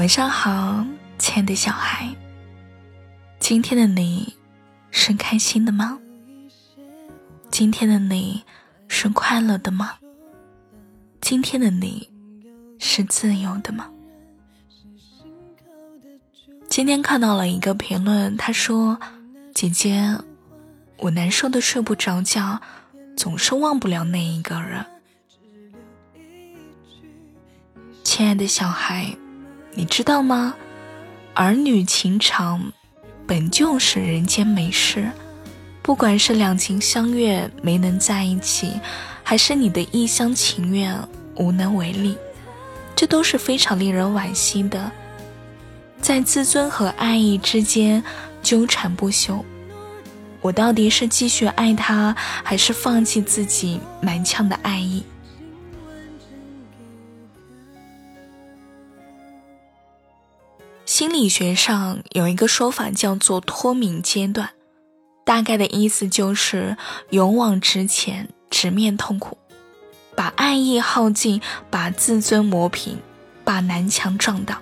晚上好，亲爱的小孩。今天的你是开心的吗？今天的你是快乐的吗？今天的你是自由的吗？今天看到了一个评论，他说：“姐姐，我难受的睡不着觉，总是忘不了那一个人。”亲爱的小孩，你知道吗？儿女情长本就是人间美事，不管是两情相悦没能在一起，还是你的一厢情愿无能为力，这都是非常令人惋惜的。在自尊和爱意之间纠缠不休，我到底是继续爱他，还是放弃自己满腔的爱意？心理学上有一个说法叫做脱敏阶段，大概的意思就是勇往直前，直面痛苦，把爱意耗尽，把自尊磨平，把南墙撞倒。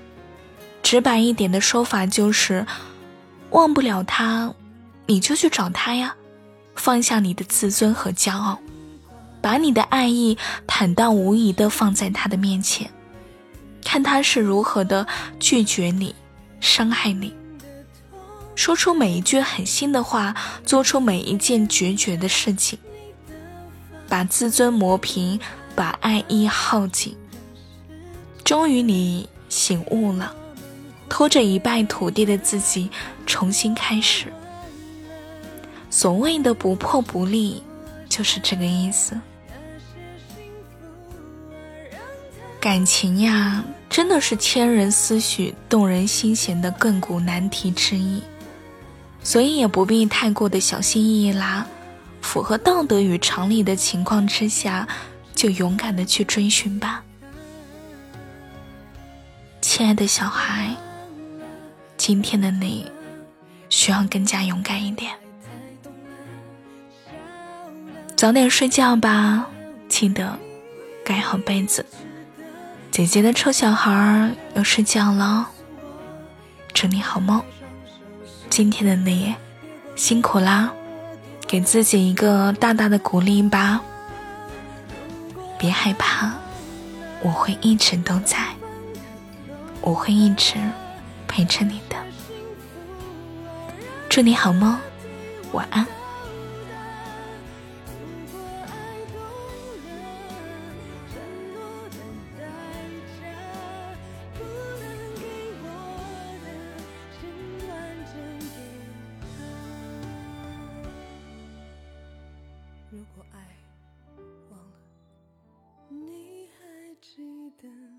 直白一点的说法就是，忘不了他，你就去找他呀，放下你的自尊和骄傲，把你的爱意坦荡无疑的放在他的面前，看他是如何的拒绝你，伤害你，说出每一句狠心的话，做出每一件决绝的事情，把自尊磨平，把爱意耗尽，终于你醒悟了。拖着一败涂地的自己重新开始。所谓的不破不立，就是这个意思。感情呀，真的是牵人思绪、动人心弦的亘古难题之一，所以也不必太过的小心翼翼啦。符合道德与常理的情况之下，就勇敢的去追寻吧，亲爱的小孩。今天的你，需要更加勇敢一点。早点睡觉吧，记得盖好被子。姐姐的臭小孩要睡觉了，祝你好梦。今天的你辛苦啦，给自己一个大大的鼓励吧。别害怕，我会一直都在，我会一直。陪着你的，祝你好梦，晚安。等。